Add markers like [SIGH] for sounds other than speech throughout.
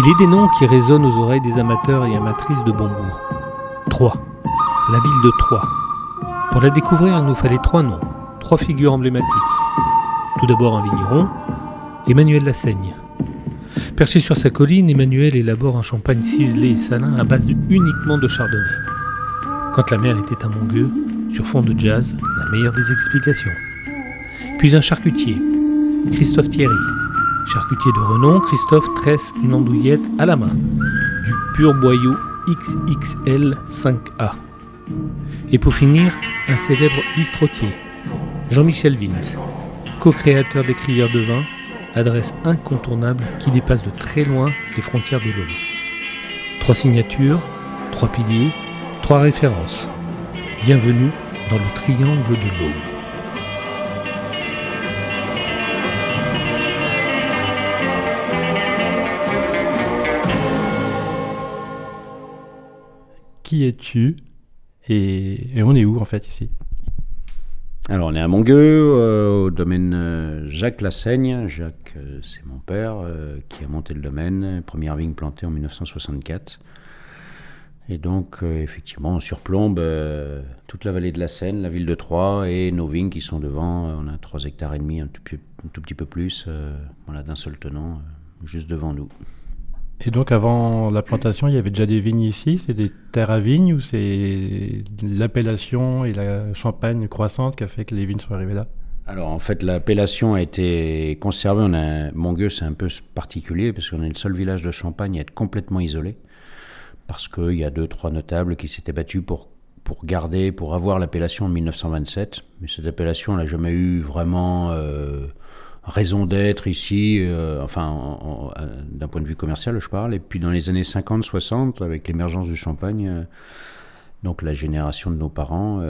Il est des noms qui résonnent aux oreilles des amateurs et amatrices de bon Troyes, la ville de Troyes. Pour la découvrir, il nous fallait trois noms, trois figures emblématiques. Tout d'abord un vigneron, Emmanuel Lassaigne. Perché sur sa colline, Emmanuel élabore un champagne ciselé et salin à base uniquement de chardonnay. Quand la mer était à Mongueux, sur fond de jazz, la meilleure des explications. Puis un charcutier, Christophe Thierry. Charcutier de renom, Christophe tresse une andouillette à la main, du pur boyau XXL 5A. Et pour finir, un célèbre bistrotier, Jean-Michel Wims, co-créateur des Crieurs de vin, adresse incontournable qui dépasse de très loin les frontières de l'Aube. Trois signatures, trois piliers, trois références. Bienvenue dans le triangle de l'Aube. Es-tu et, on est où en fait ici? Alors on est à Mongueux, euh, au domaine euh, Jacques Lassaigne. Jacques, euh, c'est mon père qui a monté le domaine, première vigne plantée en 1964. Et donc effectivement on surplombe toute la vallée de la Seine, la ville de Troyes et nos vignes qui sont devant. on a 3 hectares et demi, un tout, un tout petit peu plus, voilà, d'un seul tenant, juste devant nous. Et donc avant la plantation, il y avait déjà des vignes ici? C'est des terres à vignes ou c'est l'appellation et la champagne croissante qui a fait que les vignes sont arrivées là? Alors en fait l'appellation a été conservée. On a, Mongueux c'est un peu particulier parce qu'on est le seul village de Champagne à être complètement isolé. Parce qu'il y a deux, trois notables qui s'étaient battus pour, pour garder, pour avoir l'appellation en 1927. Mais cette appellation elle n'a jamais eu vraiment... Euh, raison d'être ici, euh, enfin, euh, d'un point de vue commercial, je parle. Et puis dans les années 50-60, avec l'émergence du champagne, euh, donc la génération de nos parents,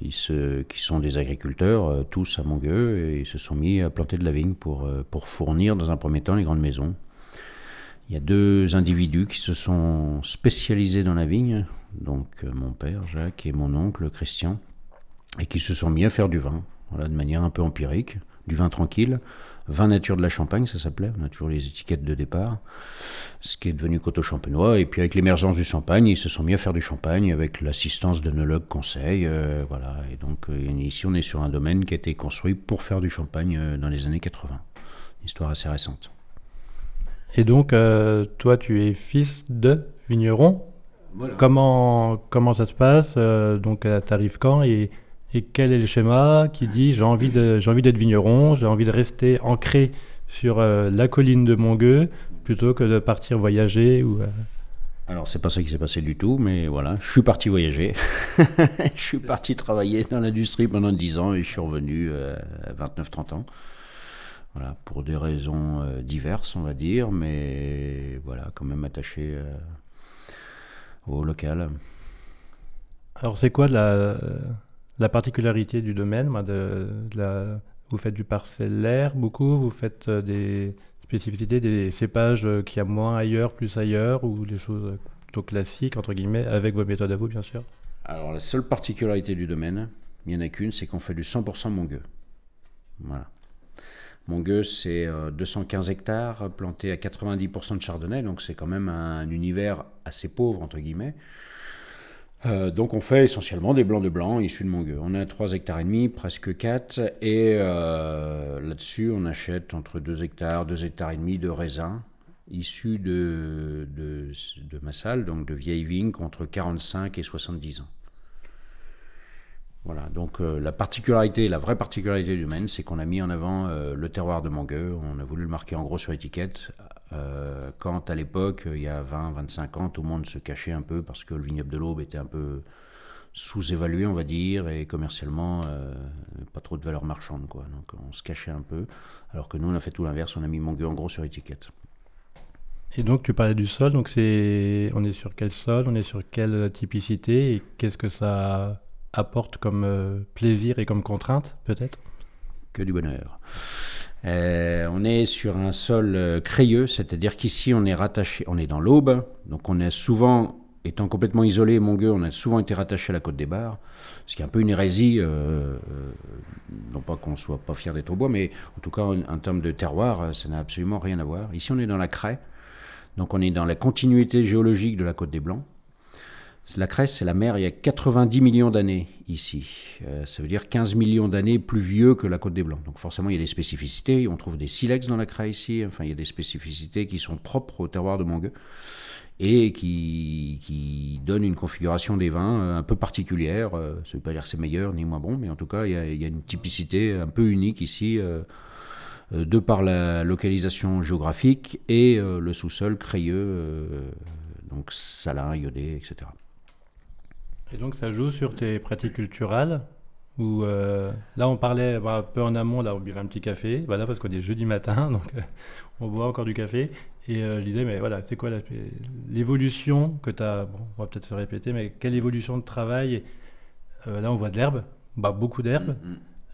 ils se, qui sont des agriculteurs, tous à Mongueux, et ils se sont mis à planter de la vigne pour, pour fournir dans un premier temps les grandes maisons. Il y a deux individus qui se sont spécialisés dans la vigne, donc mon père Jacques et mon oncle Christian, et qui se sont mis à faire du vin, voilà, de manière un peu empirique du vin tranquille. Vin nature de la Champagne, ça s'appelait. On a toujours les étiquettes de départ. Ce qui est devenu Coteau Champenois. Et puis avec l'émergence du champagne, ils se sont mis à faire du champagne avec l'assistance d'œnologues conseils. Euh, voilà. Et donc euh, ici, on est sur un domaine qui a été construit pour faire du champagne euh, dans les années 80. histoire assez récente. Et donc, toi, tu es fils de vigneron. Comment, comment ça se passe Donc, tu arrives quand et et quel est le schéma qui dit j'ai envie d'être vigneron, j'ai envie de rester ancré sur euh, la colline de Mongueux plutôt que de partir voyager ou euh, Alors c'est pas ça qui s'est passé du tout, mais voilà, je suis parti voyager. [LAUGHS] je suis parti travailler dans l'industrie pendant 10 ans et je suis revenu euh, à 29-30 ans. Voilà, pour des raisons diverses, on va dire, mais voilà, quand même attaché au local. Alors c'est quoi la la particularité du domaine, de, la, vous faites du parcellaire beaucoup, vous faites euh, des spécificités, des cépages euh, qu'il y a moins ailleurs, plus ailleurs, ou des choses plutôt classiques, entre guillemets, avec vos méthodes à vous, bien sûr Alors, la seule particularité du domaine, il n'y en a qu'une, c'est qu'on fait du 100% Mongueux. Voilà. Mongueux, c'est 215 euh, hectares plantés à 90% de chardonnay, donc c'est quand même un univers assez pauvre, entre guillemets. Euh, donc on fait essentiellement des blancs de blanc issus de Mongueux. On a 3 hectares et demi, presque 4, et euh, là-dessus on achète entre 2 hectares, 2 hectares et demi de raisins issus de, de, de Massal, donc de vieilles vignes contre 45 et 70 ans. Voilà, donc euh, la particularité, la vraie particularité du domaine, c'est qu'on a mis en avant le terroir de Mongueux. On a voulu le marquer en gros sur l'étiquette euh, quand à l'époque, il y a 20-25 ans, tout le monde se cachait un peu parce que le vignoble de l'Aube était un peu sous-évalué, on va dire, et commercialement, euh, pas trop de valeur marchande. Quoi. Donc on se cachait un peu, alors que nous, on a fait tout l'inverse, on a mis Mongueux en gros sur étiquette. Et donc tu parlais du sol, donc c'est, on est sur quel sol, on est sur quelle typicité, et qu'est-ce que ça apporte comme euh, plaisir et comme contrainte, peut-être? Que du bonheur. Euh, on est sur un sol euh, crayeux, c'est-à-dire qu'ici on est rattaché, on est dans l'Aube, donc on est souvent, étant complètement isolé, Mongueux, on a souvent été rattaché à la côte des Bars, ce qui est un peu une hérésie, euh, non pas qu'on soit pas fier d'être au bois, mais en tout cas en, termes de terroir, ça n'a absolument rien à voir. Ici on est dans la craie, Donc on est dans la continuité géologique de la côte des Blancs. La Cresse, c'est la mer il y a 90 millions d'années ici. Euh, ça veut dire 15 millions d'années plus vieux que la Côte des Blancs. Donc forcément, il y a des spécificités. On trouve des silex dans la Craie ici. Enfin, il y a des spécificités qui sont propres au terroir de Mongueux et qui, donnent une configuration des vins euh, un peu particulière. Euh, ça ne veut pas dire que c'est meilleur ni moins bon, mais en tout cas, il y, a, il y a une typicité un peu unique ici. de par la localisation géographique et le sous-sol crayeux, donc salin, iodé, etc. Et donc ça joue sur tes pratiques culturelles où euh, là on parlait bah, un peu en amont, là on buvait un petit café, voilà parce qu'on est jeudi matin, [LAUGHS] donc euh, on boit encore du café. Et euh, je disais, mais voilà, c'est quoi l'évolution que tu as, bon, on va peut-être se répéter, mais quelle évolution de travail Là on voit de l'herbe, bah, beaucoup d'herbe.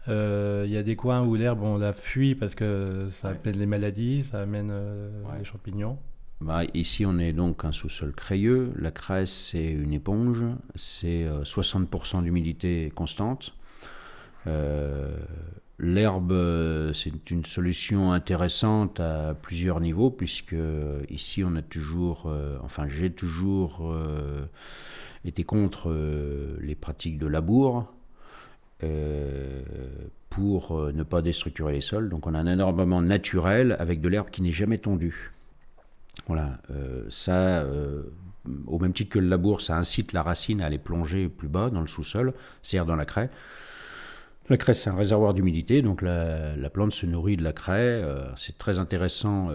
Mm-hmm. Il y a des coins où l'herbe on la fuit parce que ça amène les maladies, ça amène les champignons. Bah, ici, on est donc un sous-sol crayeux. La crèche, c'est une éponge. C'est 60% euh, d'humidité constante. Euh, l'herbe, c'est une solution intéressante à plusieurs niveaux, puisque ici, on a toujours, euh, enfin, j'ai toujours été contre les pratiques de labour. pour ne pas déstructurer les sols. Donc on a un énormément naturel avec de l'herbe qui n'est jamais tondue. Voilà, euh, ça, euh, au même titre que le labour, ça incite la racine à aller plonger plus bas dans le sous-sol, c'est-à-dire dans la craie. La craie, c'est un réservoir d'humidité, donc la, plante se nourrit de la craie. Euh, c'est très intéressant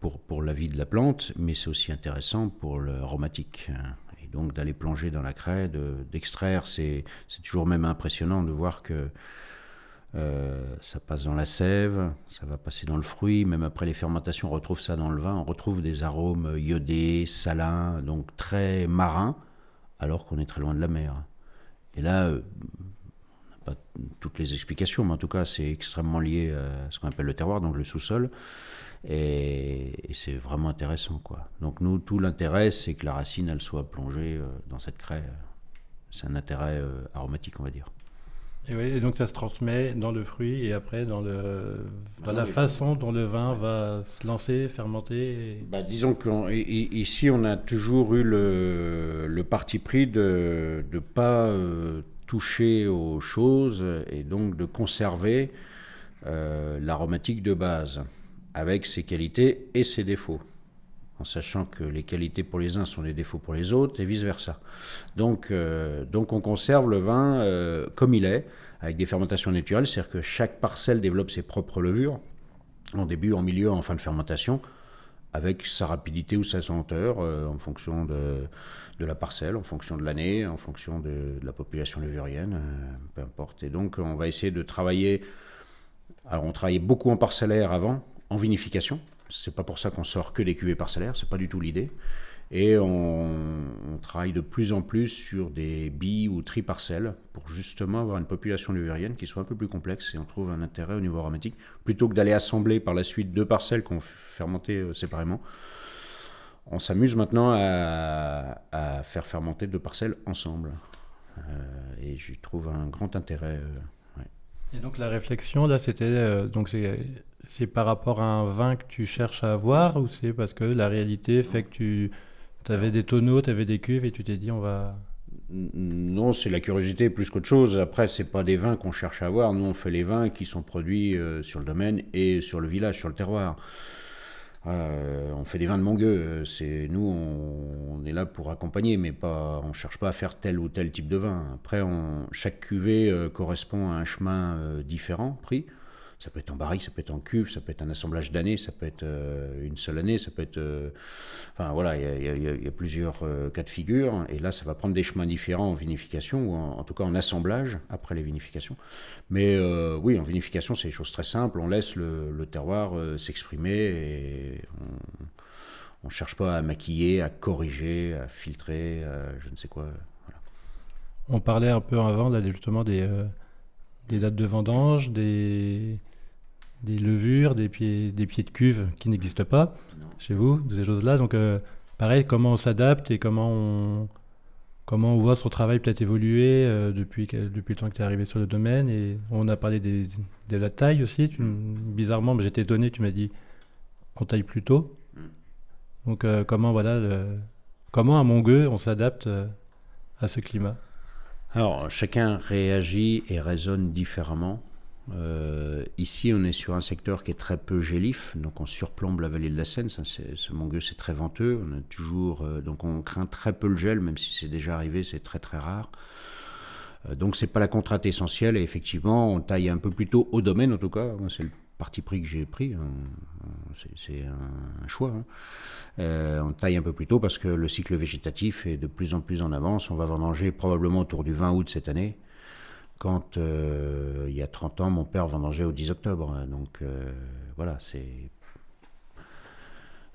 pour, pour, la vie de la plante, mais c'est aussi intéressant pour l'aromatique. Hein. Et donc d'aller plonger dans la craie, d'extraire, c'est toujours même impressionnant de voir que euh, ça passe dans la sève, ça va passer dans le fruit, même après les fermentations, on retrouve ça dans le vin, on retrouve des arômes iodés, salins, donc très marins, alors qu'on est très loin de la mer. Et là, euh, on n'a pas toutes les explications, mais en tout cas, c'est extrêmement lié à ce qu'on appelle le terroir, donc le sous-sol, et, c'est vraiment intéressant. Quoi. Donc nous, tout l'intérêt, c'est que la racine, elle soit plongée euh, dans cette craie. C'est un intérêt aromatique, on va dire. Et, donc ça se transmet dans le fruit et après dans, le, dans la façon dont le vin va se lancer, fermenter. Bah, disons qu'ici on a toujours eu le, le parti pris de ne pas euh, toucher aux choses et donc de conserver euh, l'aromatique de base avec ses qualités et ses défauts en sachant que les qualités pour les uns sont les défauts pour les autres, et vice-versa. Donc, euh, donc on conserve le vin euh, comme il est, avec des fermentations naturelles, c'est-à-dire que chaque parcelle développe ses propres levures, en début, en milieu, en fin de fermentation, avec sa rapidité ou sa senteur, euh, en fonction de, de, la parcelle, en fonction de l'année, en fonction de, la population levurienne, peu importe. Et donc on va essayer de travailler, alors on travaillait beaucoup en parcellaire avant, en vinification, c'est pas pour ça qu'on sort que des cuvées parcellaires, c'est pas du tout l'idée. Et on, travaille de plus en plus sur des billes ou triparcelles pour justement avoir une population luvérienne qui soit un peu plus complexe et on trouve un intérêt au niveau aromatique plutôt que d'aller assembler par la suite deux parcelles qu'on fermenter euh, séparément. On s'amuse maintenant à, faire fermenter deux parcelles ensemble. Euh, et j'y trouve un grand intérêt. Euh, et donc la réflexion là, c'était donc c'est c'est par rapport à un vin que tu cherches à avoir ou c'est parce que la réalité fait que tu avais des tonneaux, tu avais des cuves et tu t'es dit on va... Non, c'est la curiosité plus qu'autre chose. Après, c'est pas des vins qu'on cherche à avoir. Nous, on fait les vins qui sont produits euh, sur le domaine et sur le village, sur le terroir. Euh, on fait des vins de Mongueux. C'est nous, on, est là pour accompagner, mais pas. On cherche pas à faire tel ou tel type de vin. Après, chaque cuvée euh, correspond à un chemin différent, pris. Ça peut être en barrique, ça peut être en cuve, ça peut être un assemblage d'années, ça peut être euh, une seule année, ça peut être. Euh, enfin voilà, il y, a plusieurs euh, cas de figure. Et là, ça va prendre des chemins différents en vinification, ou en, tout cas en assemblage après les vinifications. Mais oui, en vinification, c'est des choses très simples. On laisse le, terroir s'exprimer et on ne cherche pas à maquiller, à corriger, à filtrer, je ne sais quoi. On parlait un peu avant là, justement des, des dates de vendange, des, des levures, des pieds, des pieds de cuve qui n'existent pas chez vous, ces choses-là. Donc, euh, pareil, comment on s'adapte et comment on, comment on voit son travail peut-être évoluer euh, depuis, depuis le temps que tu es arrivé sur le domaine. Et on a parlé des, de la taille aussi. Tu, bizarrement, j'étais étonné, tu m'as dit on taille plus tôt. Mm. Donc comment voilà, comment à Mongueux on s'adapte à ce climat? Alors chacun réagit et raisonne différemment. Euh, ici, on est sur un secteur qui est très peu gélif, donc on surplombe la vallée de la Seine. Ce Mongueux, c'est très venteux. On a toujours, euh, donc on craint très peu le gel, même si c'est déjà arrivé, c'est très très rare. Euh, donc c'est pas la contrainte essentielle. Et effectivement, on taille un peu plus tôt au domaine, en tout cas. Parti pris que j'ai pris. Hein. C'est un, choix. Hein. on taille un peu plus tôt parce que le cycle végétatif est de plus en plus en avance. On va vendanger probablement autour du 20 août cette année quand euh, il y a 30 ans, mon père vendangeait au 10 octobre. Donc euh, voilà, c'est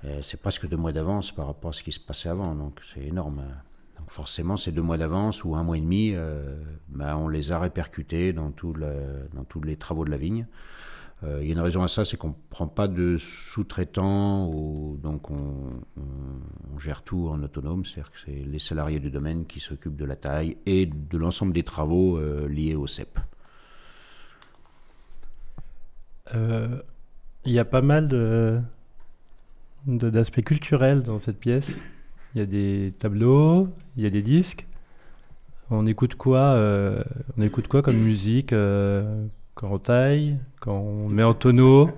euh, c'est presque deux mois d'avance par rapport à ce qui se passait avant. Donc c'est énorme. Donc forcément, ces deux mois d'avance ou un mois et demi, bah, on les a répercutés dans, tout dans tous les travaux de la vigne. Euh, il y a une raison à ça, c'est qu'on ne prend pas de sous-traitants, donc on, gère tout en autonome, c'est-à-dire que c'est les salariés du domaine qui s'occupent de la taille et de l'ensemble des travaux euh, liés au CEP. Euh, il y a pas mal d'aspects culturels dans cette pièce. Il y a des tableaux, il y a des disques. On écoute quoi On écoute quoi comme musique quand on taille, quand on met en tonneau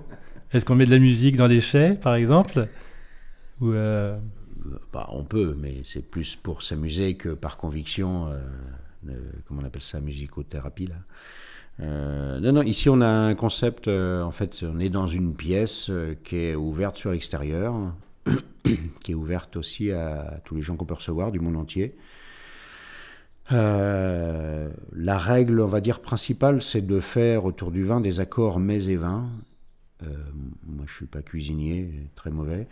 Est-ce qu'on met de la musique dans les chais, par exemple? Euh, bah, On peut, mais c'est plus pour s'amuser que par conviction, euh, comment on appelle ça, musicothérapie là. Euh, non, non, ici on a un concept, en fait, on est dans une pièce qui est ouverte sur l'extérieur, [COUGHS] qui est ouverte aussi à tous les gens qu'on peut recevoir du monde entier. Euh, la règle, on va dire, principale, c'est de faire autour du vin des accords mets et vins. Euh, moi, je suis pas cuisinier, très mauvais.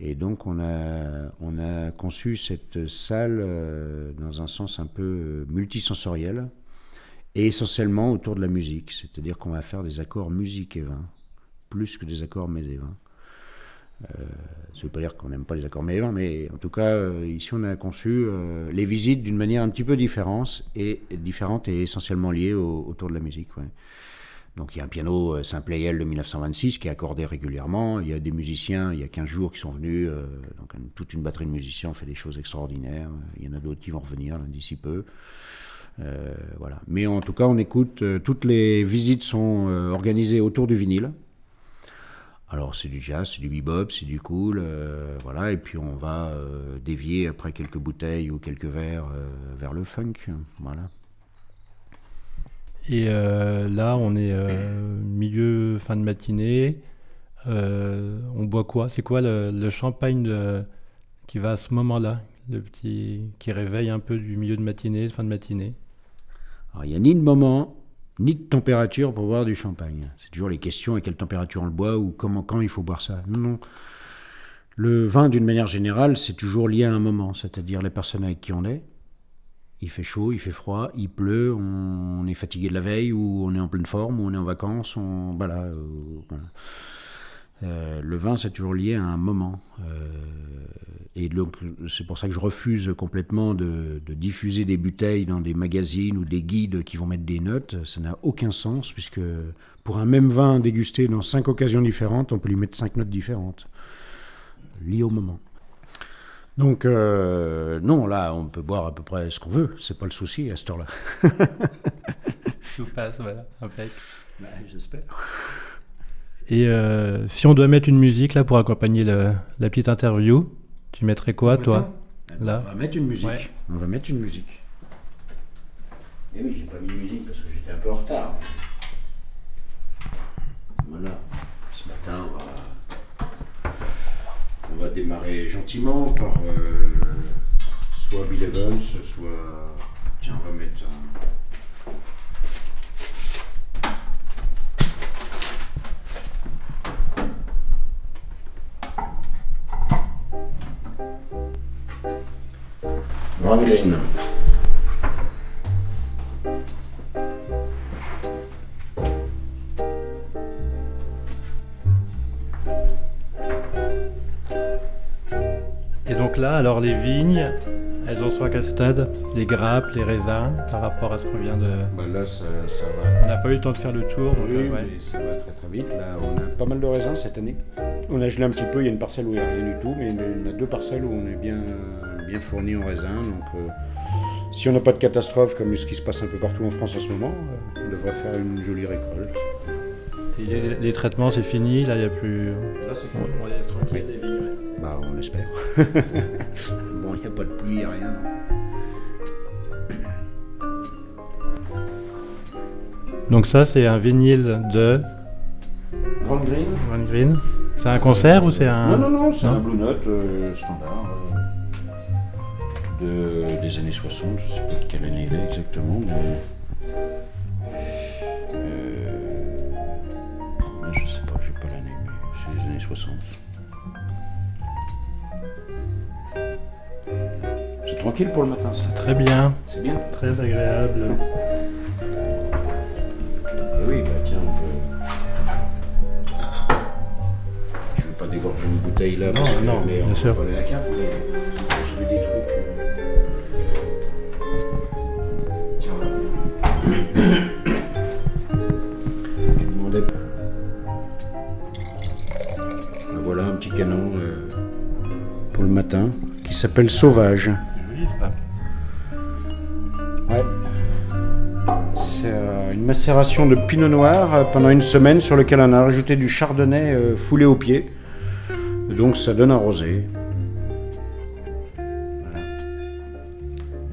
Et donc, on a, on a conçu cette salle euh, dans un sens un peu multisensoriel et essentiellement autour de la musique. C'est-à-dire qu'on va faire des accords musique et vin, plus que des accords mets et vins. Euh, ça ne veut pas dire qu'on n'aime pas les accords mévins, mais en tout cas, euh, ici, on a conçu euh, les visites d'une manière un petit peu différente et, différente et essentiellement liée autour de la musique. Donc il y a un piano Saint-Playel de 1926 qui est accordé régulièrement. Il y a des musiciens, il y a 15 jours qui sont venus. donc toute une batterie de musiciens fait des choses extraordinaires. Il y en a d'autres qui vont revenir d'ici peu. voilà. Mais en tout cas, on écoute. toutes les visites sont organisées autour du vinyle. Alors c'est du jazz, c'est du bebop, c'est du cool, euh, voilà, et puis on va euh, dévier après quelques bouteilles ou quelques verres euh, vers le funk, voilà. Et là, on est milieu fin de matinée. on boit quoi? C'est quoi le, champagne qui va à ce moment-là, le petit qui réveille un peu du milieu de matinée, fin de matinée Alors il n'y a ni de moment, ni de température pour boire du champagne. C'est toujours les questions à quelle température on le boit ou comment, quand il faut boire ça. Non, non. Le vin, d'une manière générale, c'est toujours lié à un moment, c'est-à-dire les personnes avec qui on est. Il fait chaud, il fait froid, il pleut, on, est fatigué de la veille, ou on est en pleine forme, ou on est en vacances, on, voilà. Euh, voilà. Euh, le vin, c'est toujours lié à un moment. Euh, et donc, c'est pour ça que je refuse complètement de, diffuser des bouteilles dans des magazines ou des guides qui vont mettre des notes. Ça n'a aucun sens, puisque pour un même vin dégusté dans cinq occasions différentes, on peut lui mettre cinq notes différentes, liées au moment. Donc, euh, non, là, on peut boire à peu près ce qu'on veut. C'est pas le souci à cette heure-là. Tout [LAUGHS] passe, voilà. Bah, J'espère. Et euh, si on doit mettre une musique là pour accompagner la petite interview, tu mettrais quoi toi là On va mettre une musique. On va mettre une musique. Et eh oui, j'ai pas mis de musique parce que j'étais un peu en retard. Voilà. Ce matin, on va, on va démarrer gentiment par euh, soit Bill Evans, soit. Tiens, on va mettre. Et donc là, alors les vignes, elles ont soit à quel stade? Les grappes, les raisins, par rapport à ce qu'on vient de. Bah là, ça, va. On n'a pas eu le temps de faire le tour. oui, euh, mais ça va très très vite. Là, on a pas mal de raisins cette année. On a gelé un petit peu, il y a une parcelle où il n'y a rien du tout, mais il y a deux parcelles où on est bien, bien fourni en raisin. Donc euh, si on n'a pas de catastrophe comme ce qui se passe un peu partout en France en ce moment, euh, on devrait faire une jolie récolte. Et les, les traitements, c'est fini, là il n'y a plus. Là, c'est On, on laisse tranquille Oui. les vignes. Bah, on espère. [LAUGHS] bon, il n'y a pas de pluie, il n'y a rien. Donc ça, c'est un vinyle de Grande green Van Green. C'est un concert ou c'est un... Non, non, non, c'est Non un Blue Note euh, standard euh, de, des années 60, je sais pas de quelle année il est exactement, mais. Euh, je sais pas, j'ai pas l'année, mais c'est les années 60. C'est tranquille pour le matin, ça. Très bien, C'est bien. très agréable. Eh oui, bah tiens, on peut. Je vais pas dégorger une bouteille là, Non, parce que- non, mais bien on sûr. peut aller à la cave, mais matin qui s'appelle Sauvage. Ouais. C'est euh, une macération de pinot noir euh, pendant une semaine sur lequel on a rajouté du chardonnay euh, foulé au pied. Donc ça donne un rosé. Voilà.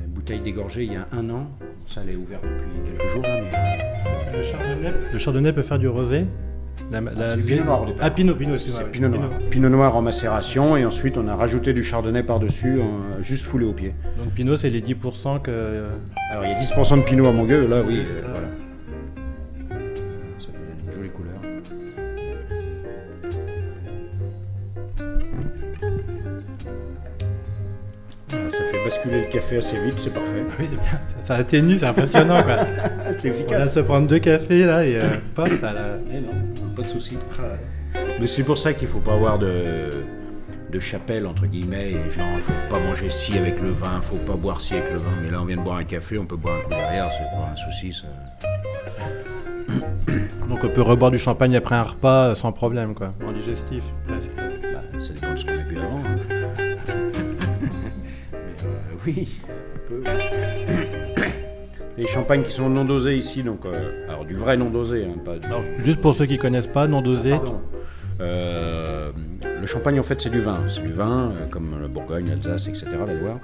Bouteille dégorgée il y a un an. Ça elle est ouverte depuis quelques jours chardonnay, le chardonnay peut faire du rosé? La, la- c'est la- pinot noir au départ. Ah, pinot, pinot, noir. Pinot noir en macération et ensuite on a rajouté du chardonnay par-dessus, euh, juste foulé au pied. Donc pinot, c'est les 10% que... Alors il y a 10% de pinot à Mongueux, là oui, Oui, euh, ça. voilà. Ça fait une jolie couleur. Voilà, ça fait basculer le café assez vite, c'est parfait. Oui, c'est bien. Ça, ça atténue, c'est impressionnant quoi. [LAUGHS] C'est On vient de se prendre deux cafés là et euh, ça... la- Eh non, pas de souci. Mais c'est pour ça qu'il faut pas avoir de, de chapelle entre guillemets, et genre il faut pas manger ci avec le vin, faut pas boire ci avec le vin. Mais là on vient de boire un café, on peut boire un coup derrière, c'est pas un souci ça. [COUGHS] Donc on peut reboire du champagne après un repas euh, sans problème quoi. En digestif presque. Bah, ça dépend de ce qu'on a bu avant. hein. [LAUGHS] Mais euh, oui, on peut. C'est des champagnes qui sont non dosés ici, donc euh, alors du vrai non dosé, hein, pas du. Alors juste pour ceux qui connaissent pas, non dosé. Pardon. Euh, le champagne en fait c'est du vin, c'est du vin euh, comme le Bourgogne, l'Alsace, etc. La Loire.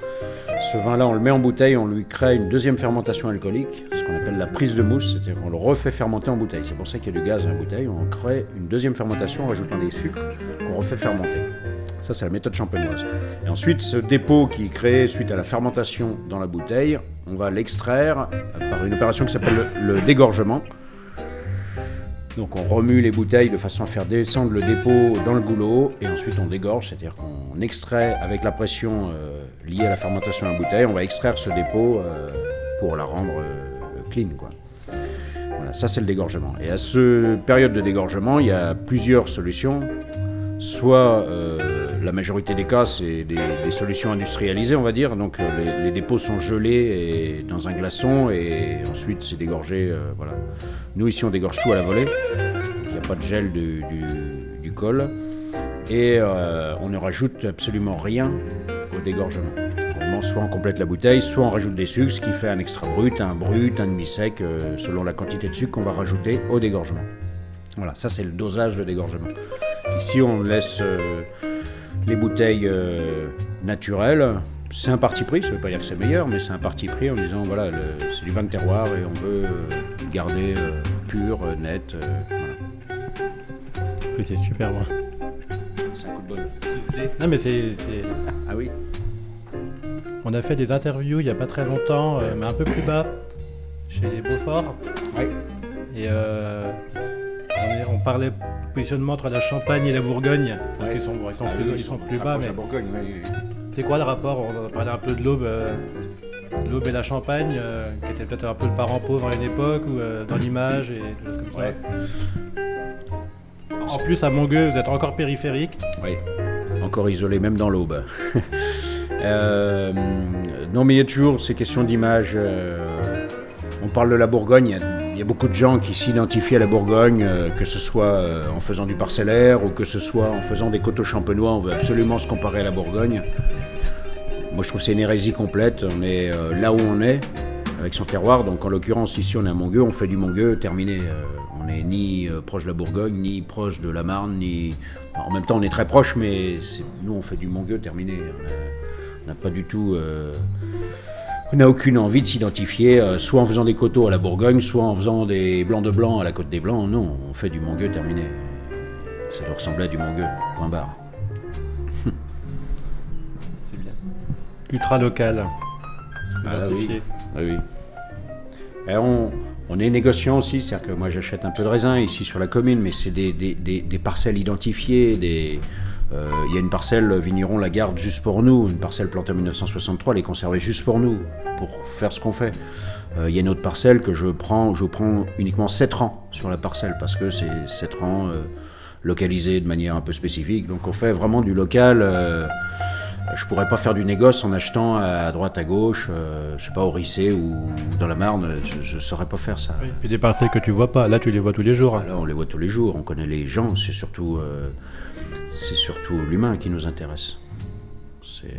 Ce vin-là, on le met en bouteille, on lui crée une deuxième fermentation alcoolique, ce qu'on appelle la prise de mousse, c'est-à-dire qu'on le refait fermenter en bouteille. C'est pour ça qu'il y a du gaz dans la bouteille. On crée une deuxième fermentation en rajoutant des sucres qu'on refait fermenter. Ça, c'est la méthode champenoise. Et ensuite, ce dépôt qui est créé suite à la fermentation dans la bouteille, on va l'extraire par une opération qui s'appelle le, le dégorgement. Donc on remue les bouteilles de façon à faire descendre le dépôt dans le goulot et ensuite on dégorge, c'est-à-dire qu'on extrait avec la pression euh, liée à la fermentation de la bouteille, on va extraire ce dépôt euh, pour la rendre euh, clean. Quoi. Voilà, ça c'est le dégorgement. Et à cette période de dégorgement, il y a plusieurs solutions. Soit euh, la majorité des cas, c'est des, solutions industrialisées, on va dire. Donc euh, les, dépôts sont gelés dans un glaçon et ensuite c'est dégorgé. euh, voilà. Nous ici on dégorge tout à la volée. Il n'y a pas de gel du, col. Et on ne rajoute absolument rien au dégorgement. Normalement, soit on complète la bouteille, soit on rajoute des sucres, ce qui fait un extra brut, un brut, un demi-sec, selon la quantité de sucre qu'on va rajouter au dégorgement. Voilà, ça c'est le dosage de dégorgement. Ici, on laisse euh, les bouteilles euh, naturelles. C'est un parti pris, ça ne veut pas dire que c'est meilleur, mais c'est un parti pris en disant voilà, le- c'est du vin de terroir et on veut le garder euh, pur, euh, net. voilà. Oui, c'est super bon. C'est un coup de bol. Non mais c'est... Ah oui On a fait des interviews il y a pas très longtemps, euh, mais un peu plus bas, chez les Beaufort. Oui. Et euh, on, parlait positionnement entre la Champagne et la Bourgogne. Parce Ouais. qu'ils sont, ils sont Ah plus, ils sont bas. Mais Bourgogne, oui, c'est quoi le rapport? On parlé un peu de l'Aube. euh, l'Aube et la Champagne, euh, qui était peut-être un peu le parent pauvre à une époque, ou euh, dans l'image et ça. En plus, à Mongueux, vous êtes encore périphérique. Oui, encore isolé, même dans l'aube. [LAUGHS] Non, mais il y a toujours ces questions d'image. on parle de la Bourgogne, il y a- il y a beaucoup de gens qui s'identifient à la Bourgogne, que ce soit en faisant du parcellaire ou que ce soit en faisant des coteaux champenois. On veut absolument se comparer à la Bourgogne. Moi, je trouve que c'est une hérésie complète. On est là où on est, avec son terroir. Donc, en l'occurrence, ici, on est à Mongueux, on fait du Mongueux, terminé. on n'est ni proche de la Bourgogne, ni proche de la Marne, ni. En même temps, on est très proche, mais nous, on fait du Mongueux, terminé. On n'a pas du tout. On n'a aucune envie de s'identifier, euh, soit en faisant des coteaux à la Bourgogne, soit en faisant des blancs de blanc à la Côte des Blancs. Non, on fait du Mongueux terminé. Ça doit ressembler à du Mongueux, point barre. C'est bien. Ultra local. Ah oui. Ah oui. Et on, on, est négociant aussi, c'est-à-dire que moi j'achète un peu de raisin ici sur la commune, mais c'est des, des, des, parcelles identifiées, des, il y a une parcelle Vigneron la garde juste pour nous, une parcelle plantée en 1963, elle est conservée juste pour nous, pour faire ce qu'on fait. Euh, il y a une autre parcelle que je prends, je prends uniquement 7 rangs sur la parcelle parce que c'est 7 rangs euh, localisés de manière un peu spécifique. Donc on fait vraiment du local. je pourrais pas faire du négoce en achetant à droite, à gauche, je sais pas, au Rissé ou dans la Marne, je, ne saurais pas faire ça. Et puis des parcelles que tu vois pas, là tu les vois tous les jours. Là on les voit tous les jours, on connaît les gens, c'est surtout c'est surtout l'humain qui nous intéresse.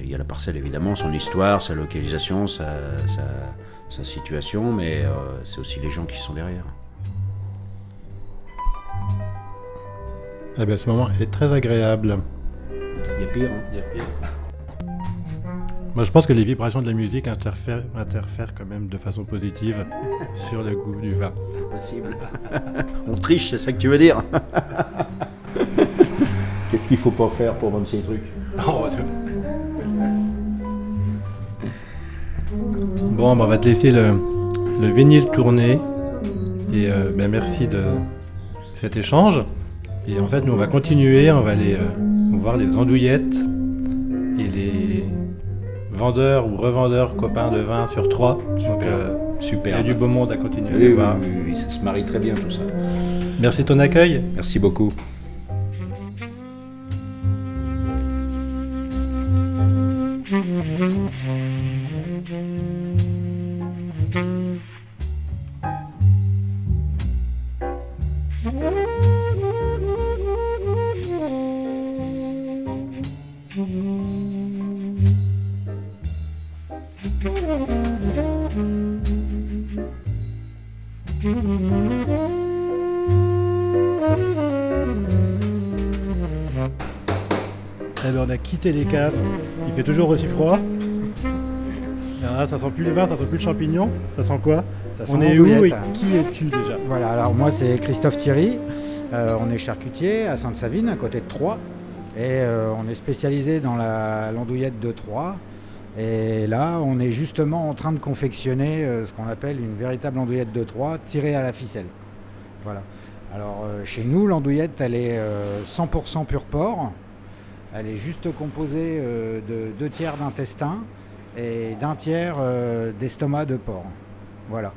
Il y a la parcelle évidemment, son histoire, sa localisation, sa, situation, mais euh, c'est aussi les gens qui sont derrière. Eh bien, ce moment est très agréable. Il y a pire, hein. Il y a pire. Moi, je pense que les vibrations de la musique interfèrent, interfèrent quand même de façon positive sur le goût du vin. C'est possible. [LAUGHS] On triche, c'est ça que tu veux dire [LAUGHS] Qu'est-ce qu'il faut pas faire pour vendre ces trucs? [LAUGHS] Oh, Bon, bah, on va te laisser le, le vinyle tourner. Et euh, ben, merci de cet échange. Et en fait, nous, on va continuer. On va aller euh, voir les andouillettes et les vendeurs ou revendeurs copains de vin sur trois. Donc, euh, Super. Il y a du beau monde à continuer. Oui, oui, oui, ça se marie très bien tout ça. Merci de ton accueil. Merci beaucoup. Il fait toujours aussi froid. Ah, ça sent plus le vin, ça sent plus le champignon. Ça sent quoi? Ça On est où et qui es-tu déjà? Voilà, alors moi c'est Christophe Thierry. Euh, on est charcutier à Sainte-Savine, à côté de Troyes. Et euh, on est spécialisé dans la l'andouillette de Troyes. Et là, on est justement en train de confectionner euh, ce qu'on appelle une véritable andouillette de Troyes tirée à la ficelle. Voilà. Alors chez nous, l'andouillette, elle est 100% pur porc. Elle est juste composée euh, de deux tiers d'intestin et d'un tiers euh, d'estomac de porc. Voilà.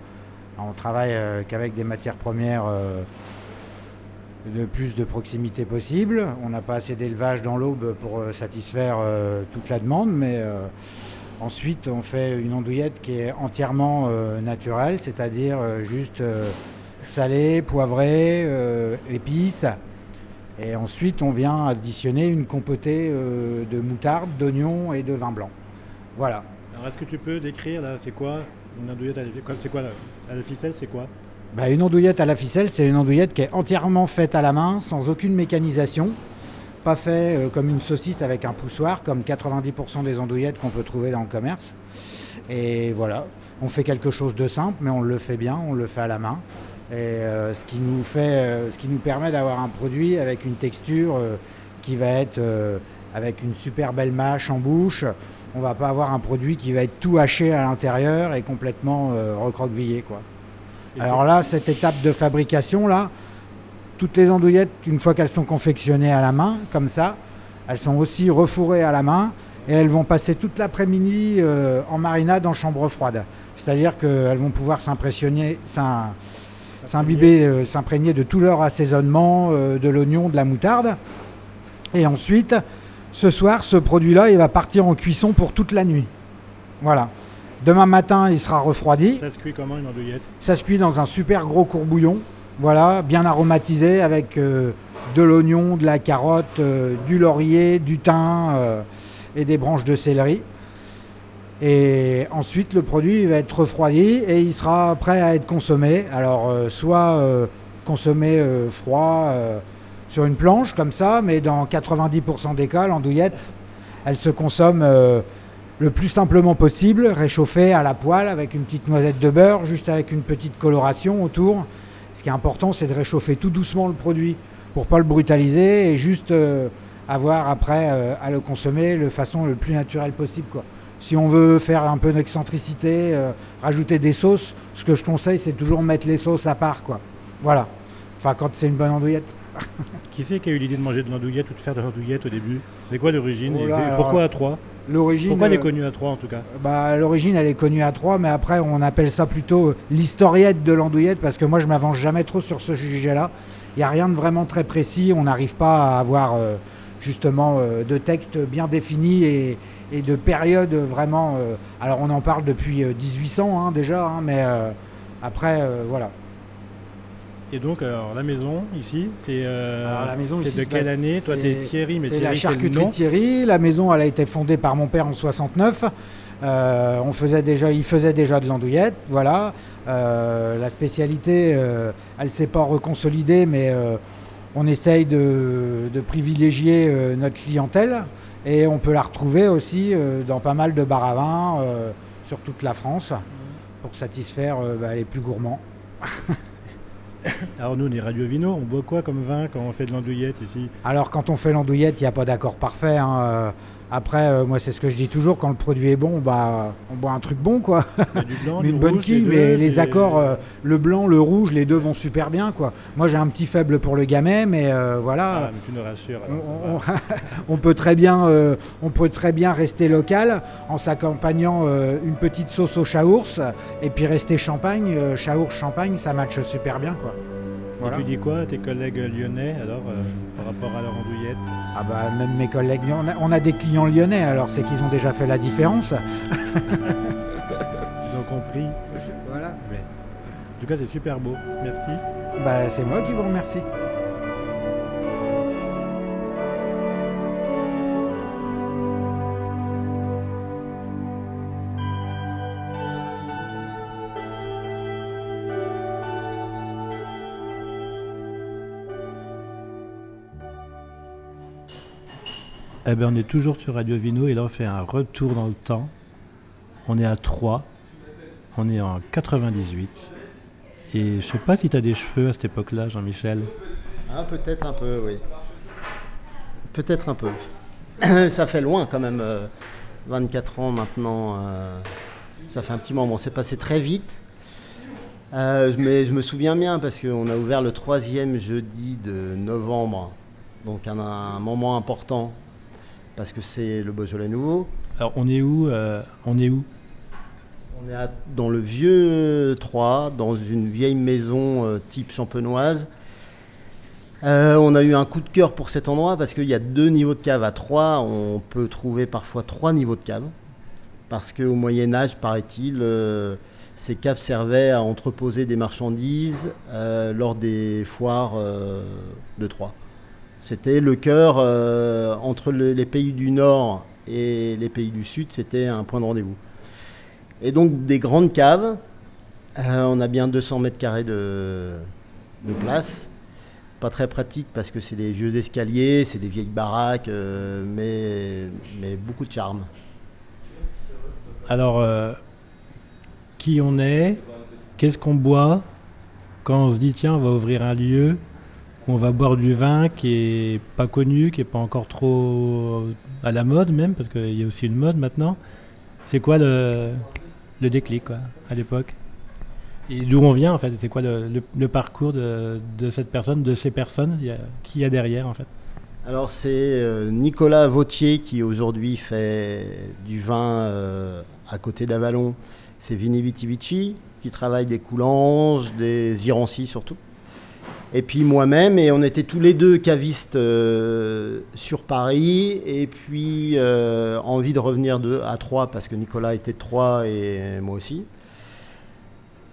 on travaille euh, qu'avec des matières premières le plus de proximité possible. On n'a pas assez d'élevage dans l'aube pour satisfaire toute la demande, mais ensuite on fait une andouillette qui est entièrement naturelle, c'est-à-dire juste salée, poivrée, épices. Et ensuite, on vient additionner une compotée euh, de moutarde, d'oignons et de vin blanc. Voilà. Alors, est-ce que tu peux décrire, là, c'est quoi une andouillette à la, c'est quoi, à la ficelle, c'est quoi? Bah, Une andouillette à la ficelle, c'est une andouillette qui est entièrement faite à la main, sans aucune mécanisation. Pas fait euh, comme une saucisse avec un poussoir, comme 90% des andouillettes qu'on peut trouver dans le commerce. Et voilà, on fait quelque chose de simple, mais on le fait bien, on le fait à la main. Et euh, ce, qui nous fait, euh, ce qui nous permet d'avoir un produit avec une texture euh, qui va être avec une super belle mâche en bouche. On va pas avoir un produit qui va être tout haché à l'intérieur et complètement recroquevillé. Quoi. Alors là, cette étape de fabrication, là, toutes les andouillettes, une fois qu'elles sont confectionnées à la main, comme ça, elles sont aussi refourrées à la main et elles vont passer toute l'après-midi en marinade en chambre froide. C'est-à-dire qu'elles vont pouvoir s'impressionner, s'imbiber, euh, s'imprégner de tout leur assaisonnement, euh, de l'oignon, de la moutarde. Et ensuite, ce soir, ce produit-là, il va partir en cuisson pour toute la nuit. Voilà. Demain matin, il sera refroidi. Ça se cuit comment une andouillette? Ça se cuit dans un super gros courbouillon, voilà, bien aromatisé avec euh, de l'oignon, de la carotte, du laurier, du thym et des branches de céleri. Et ensuite, le produit va être refroidi et il sera prêt à être consommé. Alors, soit consommé froid sur une planche comme ça, mais dans 90% des cas, l'andouillette, elle se consomme le plus simplement possible, réchauffé à la poêle avec une petite noisette de beurre, juste avec une petite coloration autour. Ce qui est important, c'est de réchauffer tout doucement le produit pour pas le brutaliser et juste euh, avoir après euh, à le consommer de façon le plus naturelle possible. Si on veut faire un peu d'excentricité, euh, rajouter des sauces, ce que je conseille, c'est toujours mettre les sauces à part. Quoi. Voilà. Enfin, quand c'est une bonne andouillette. [LAUGHS] Qui c'est qui a eu l'idée de manger de l'andouillette ou de faire de l'andouillette au début? C'est quoi l'origine? Oh Pourquoi à trois? L'origine. Pourquoi elle est euh, connue à Troyes en tout cas? bah, L'origine, elle est connue à Troyes, mais après, on appelle ça plutôt l'historiette de l'andouillette, parce que moi, je m'avance jamais trop sur ce sujet-là. Il n'y a rien de vraiment très précis. On n'arrive pas à avoir euh, justement euh, de texte bien défini et, de période vraiment. alors, on en parle depuis 1800 hein, déjà, hein, mais après, voilà. Et donc, alors, la maison ici, c'est euh, de quelle année Toi, tu es Thierry, mais C'est la charcuterie Thierry. La maison, elle a été fondée par mon père en 69. Euh, on faisait déjà, il faisait déjà de l'andouillette, voilà. Euh, la spécialité, elle ne s'est pas reconsolidée, mais on essaye de, de privilégier notre clientèle et on peut la retrouver aussi dans pas mal de bars à vin sur toute la France pour satisfaire bah, les plus gourmands. Alors nous, on est Radio Vino, on boit quoi comme vin quand on fait de l'andouillette ici? Alors quand on fait l'andouillette, il n'y a pas d'accord parfait. Hein. Euh, après, euh, moi, c'est ce que je dis toujours, quand le produit est bon, bah, on boit un truc bon, quoi. Du blanc, [LAUGHS] une bonne quille, mais les accords, euh, le blanc, le rouge, les deux vont super bien, quoi. Moi, j'ai un petit faible pour le gamay, mais voilà. Ah, mais tu nous rassures. [LAUGHS] on, peut très bien, on peut très bien rester local en s'accompagnant une petite sauce au chaours et puis rester champagne. chaours, champagne, ça matche super bien, quoi. Et tu dis quoi à tes collègues lyonnais alors euh, par rapport à leur andouillette Ah bah même mes collègues, on a, on a des clients lyonnais alors c'est qu'ils ont déjà fait la différence. [LAUGHS] Ils ont compris. Voilà. en tout cas c'est super beau. Merci. Bah c'est moi qui vous remercie. Eh ben, on est toujours sur Radio Vino et là on fait un retour dans le temps. On est à 3, on est en 98. Et je sais pas si tu as des cheveux à cette époque-là, Jean-Michel. Ah, peut-être un peu, oui. Peut-être un peu. [COUGHS] ça fait loin quand même, 24 euh, ans maintenant. Euh, ça fait un petit moment. C'est passé très vite. Euh, mais je me souviens bien parce qu'on a ouvert le troisième jeudi de novembre. Donc un moment important parce que c'est le Beaujolais nouveau. Alors on est où euh, On est où? On est dans le vieux Troyes, dans une vieille maison euh, type champenoise. Euh, on a eu un coup de cœur pour cet endroit parce qu'il y a deux niveaux de cave. À Troyes, on peut trouver parfois trois niveaux de cave. Parce qu'au Moyen Âge, paraît-il, ces caves servaient à entreposer des marchandises lors des foires de Troyes. C'était le cœur euh, entre les pays du Nord et les pays du Sud, c'était un point de rendez-vous. Et donc des grandes caves, euh, on a bien 200 mètres carrés de, place. Pas très pratique parce que c'est des vieux escaliers, c'est des vieilles baraques, euh, mais, mais beaucoup de charme. Alors, qui on est? Qu'est-ce qu'on boit? Quand on se dit tiens, on va ouvrir un lieu, on va boire du vin qui est pas connu, qui est pas encore trop à la mode même, parce qu'il y a aussi une mode maintenant. C'est quoi le, déclic à l'époque? Et d'où on vient en fait? C'est quoi le, parcours de, cette personne, de ces personnes? Qui y a derrière en fait? Alors c'est euh, Nicolas Vautier qui aujourd'hui fait du vin euh, à côté d'Avalon. C'est Vini Vitivici qui travaille des coulanges, des irancis surtout. Et puis moi-même, et on était tous les deux cavistes euh, sur Paris, et puis euh, envie de revenir de, à Troyes, parce que Nicolas était de Troyes et moi aussi.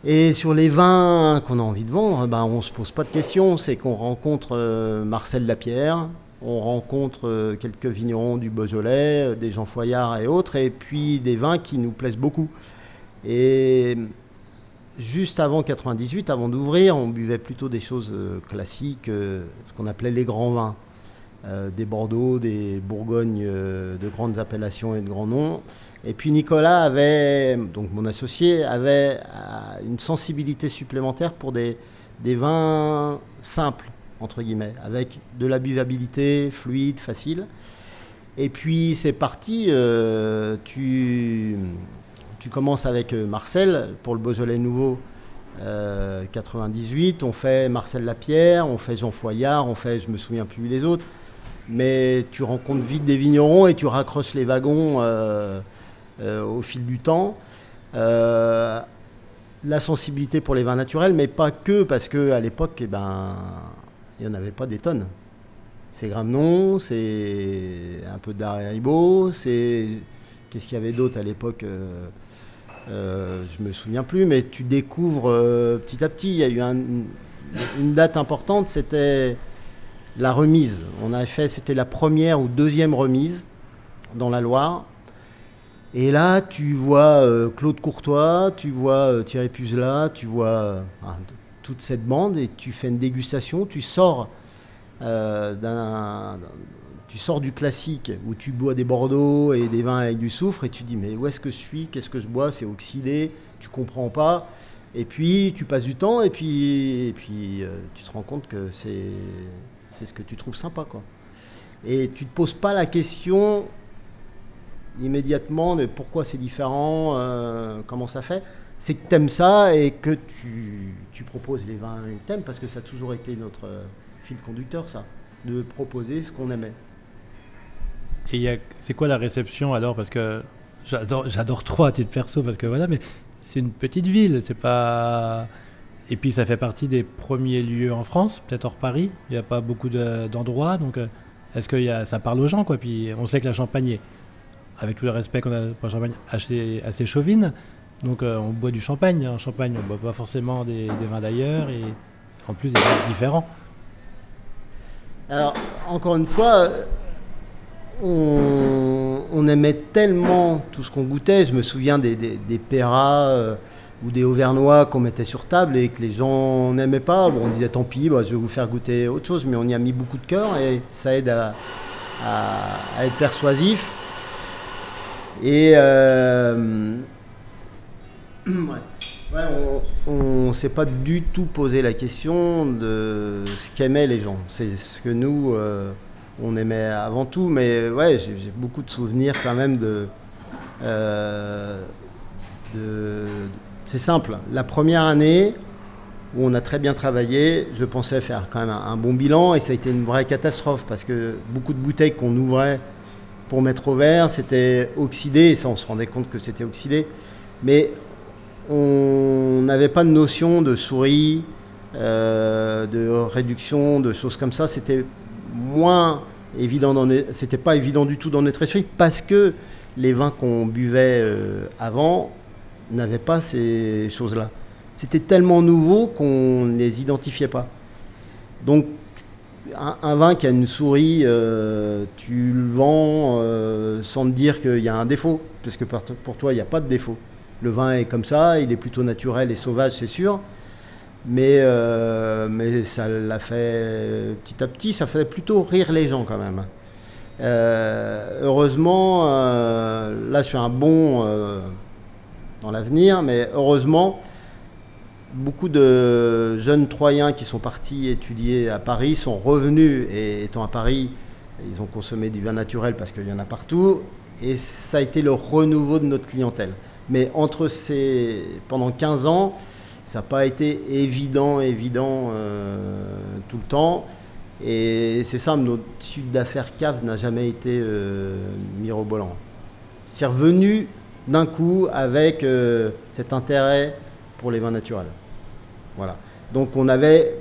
Et sur les vins qu'on a envie de vendre, ben, on ne se pose pas de questions, c'est qu'on rencontre euh, Marcel Lapierre, on rencontre quelques vignerons du Beaujolais, des Jean Foyard et autres, et puis des vins qui nous plaisent beaucoup. Et juste avant 98, avant d'ouvrir, on buvait plutôt des choses euh, classiques, euh, ce qu'on appelait les grands vins. Euh, des Bordeaux, des Bourgognes de grandes appellations et de grands noms. Et puis Nicolas avait, donc mon associé, avait une sensibilité supplémentaire pour des, des vins simples, entre guillemets, avec de la buvabilité fluide, facile. Et puis c'est parti, tu tu commences avec euh, Marcel pour le Beaujolais Nouveau 98. Euh, on fait Marcel Lapierre, on fait Jean Foyard, on fait, je me souviens plus les autres. Mais tu rencontres vite des vignerons et tu raccroches les wagons euh, au fil du temps. la sensibilité pour les vins naturels, mais pas que, parce qu'à l'époque, eh ben, il n'y en avait pas des tonnes. C'est Gramnon, c'est un peu d'Aribo, c'est. Qu'est-ce qu'il y avait d'autre à l'époque euh, je me souviens plus, mais tu découvres euh, petit à petit. Il y a eu une date importante, c'était la remise. On a fait, c'était la première ou deuxième remise dans la Loire. Et là, tu vois euh, Claude Courtois, tu vois Thierry Puzela, tu vois toute cette bande et tu fais une dégustation. Tu sors d'un tu sors du classique où tu bois des Bordeaux et des vins avec du soufre et tu dis mais où est-ce que je suis? Qu'est-ce que je bois? C'est oxydé, tu comprends pas. Et puis tu passes du temps et puis, puis euh, tu te rends compte que c'est, c'est ce que tu trouves sympa. Et tu te poses pas la question immédiatement de pourquoi c'est différent, euh, comment ça fait. C'est que tu ça et que tu, proposes les vins que tu parce que ça a toujours été notre fil conducteur, ça, de proposer ce qu'on aimait. Et c'est quoi la réception alors? Parce que j'adore, Troyes à titre perso, parce que voilà, mais c'est une petite ville, c'est pas. Et puis ça fait partie des premiers lieux en France, peut-être hors Paris. Il n'y a pas beaucoup d'endroits, donc euh, est-ce que ça parle aux gens quoi? Puis on sait que la Champagne, avec tout le respect qu'on a pour la Champagne, assez, assez chauvine. Donc euh, on boit du champagne. En Champagne, on boit pas forcément des, vins d'ailleurs, et en plus des vins différents. Alors encore une fois on, aimait tellement tout ce qu'on goûtait. Je me souviens des, des, euh, ou des Auvernois qu'on mettait sur table et que les gens n'aimaient pas. on disait tant pis, bah, je vais vous faire goûter autre chose, mais on y a mis beaucoup de cœur et ça aide à, être persuasif. Et euh, [CLEARS THROAT] on ne s'est pas du tout posé la question de ce qu'aimaient les gens. C'est ce que nous. Euh, on aimait avant tout, mais ouais, j'ai beaucoup de souvenirs quand même de. Euh, c'est simple. La première année où on a très bien travaillé, je pensais faire quand même un, bon bilan et ça a été une vraie catastrophe parce que beaucoup de bouteilles qu'on ouvrait pour mettre au verre, c'était oxydé et ça on se rendait compte que c'était oxydé. Mais on n'avait pas de notion de souris, euh, de réduction, de choses comme ça. C'était moins évident c'était pas évident du tout dans notre esprit parce que les vins qu'on buvait euh, avant n'avaient pas ces choses-là. C'était tellement nouveau qu'on ne les identifiait pas. Donc un, vin qui a une souris, euh, tu le vends euh, sans te dire qu'il y a un défaut, parce que pour toi, il n'y a pas de défaut. Le vin est comme ça, il est plutôt naturel et sauvage, c'est sûr. Mais, euh, mais ça l'a fait petit à petit, ça faisait plutôt rire les gens quand même. Euh, heureusement, euh, là je suis un bon dans l'avenir, mais heureusement, beaucoup de jeunes Troyens qui sont partis étudier à Paris sont revenus et étant à Paris, ils ont consommé du vin naturel parce qu'il y en a partout et ça a été le renouveau de notre clientèle. Mais entre ces, pendant 15 ans, ça n'a pas été évident, évident euh, tout le temps. Et c'est simple, notre sud d'affaires cave n'a jamais été euh, mirobolant. C'est revenu d'un coup avec euh, cet intérêt pour les vins naturels. Voilà. Donc on avait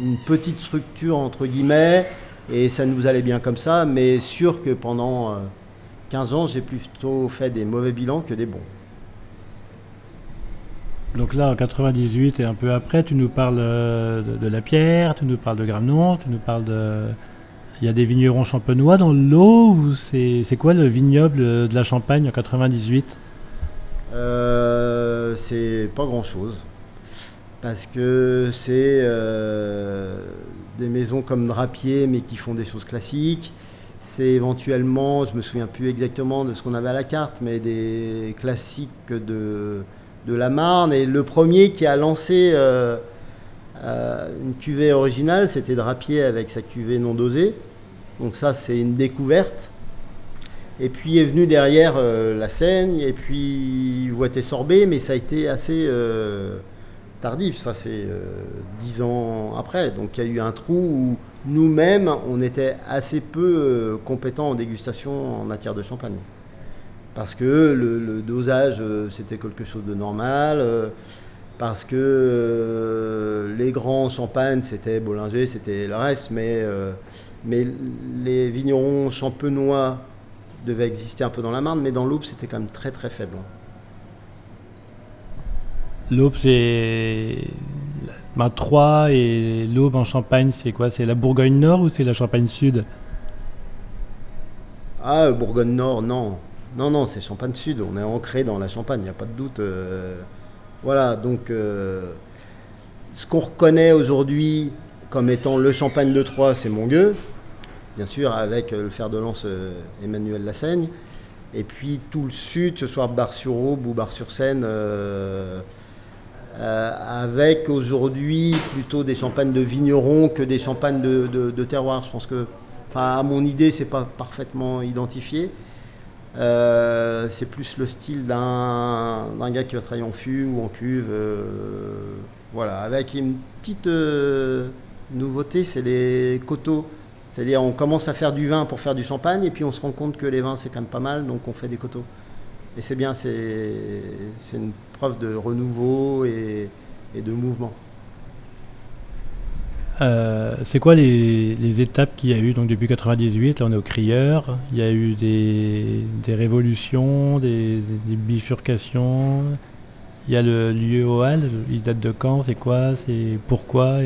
une petite structure entre guillemets et ça nous allait bien comme ça, mais sûr que pendant 15 ans, j'ai plutôt fait des mauvais bilans que des bons. Donc là, en 98 et un peu après, tu nous parles de, la pierre, tu nous parles de Gramnon, tu nous parles de... Il y a des vignerons champenois dans l'eau ou c'est, quoi le vignoble de la Champagne en 98 euh, C'est pas grand-chose. Parce que c'est euh, des maisons comme Drapier, mais qui font des choses classiques. C'est éventuellement, je me souviens plus exactement de ce qu'on avait à la carte, mais des classiques de, de la Marne. Et le premier qui a lancé euh, une cuvée originale, c'était Drapier avec sa cuvée non dosée. Donc ça, c'est une découverte. Et puis est venu derrière euh, la Seine, et puis Voité Sorbet, mais ça a été assez euh, tardif, ça c'est euh, dix ans après. Donc il y a eu un trou où nous-mêmes, on était assez peu compétents en dégustation en matière de champagne. Parce que le, dosage, c'était quelque chose de normal, parce que les grands champagnes, c'était Bollinger, c'était le reste, mais mais les vignerons champenois devaient exister un peu dans la Marne, mais dans l'Aube, c'était quand même très très faible. L'Aube, c'est. Ma 3 et l'Aube en Champagne, c'est quoi? C'est la Bourgogne Nord ou c'est la Champagne Sud? Ah, Bourgogne Nord, non. Non, non, c'est Champagne Sud. On est ancré dans la Champagne, il n'y a pas de doute. Euh. voilà, donc euh, ce qu'on reconnaît aujourd'hui comme étant le champagne de Troyes, c'est Mongueux, bien sûr, avec euh, le fer de lance Emmanuel Lassaigne. Et puis tout le sud, ce soit Bar-sur-Aube ou Bar-sur-Seine, avec aujourd'hui plutôt des champagnes de vignerons que des champagnes de, terroir. Je pense que, à mon idée, c'est pas parfaitement identifié. C'est plus le style d'un gars qui va travailler en fût ou en cuve. voilà, avec une petite nouveauté, c'est les coteaux. C'est-à-dire, on commence à faire du vin pour faire du champagne, et puis on se rend compte que les vins, c'est quand même pas mal, donc on fait des coteaux. Et c'est bien, c'est une preuve de renouveau et, de mouvement. Euh, c'est quoi les, étapes qu'il y a eu donc depuis 98 Là, on est au crieur. Il y a eu des, révolutions, des, bifurcations. Il y a le hall. Il date de quand? C'est quoi? C'est pourquoi?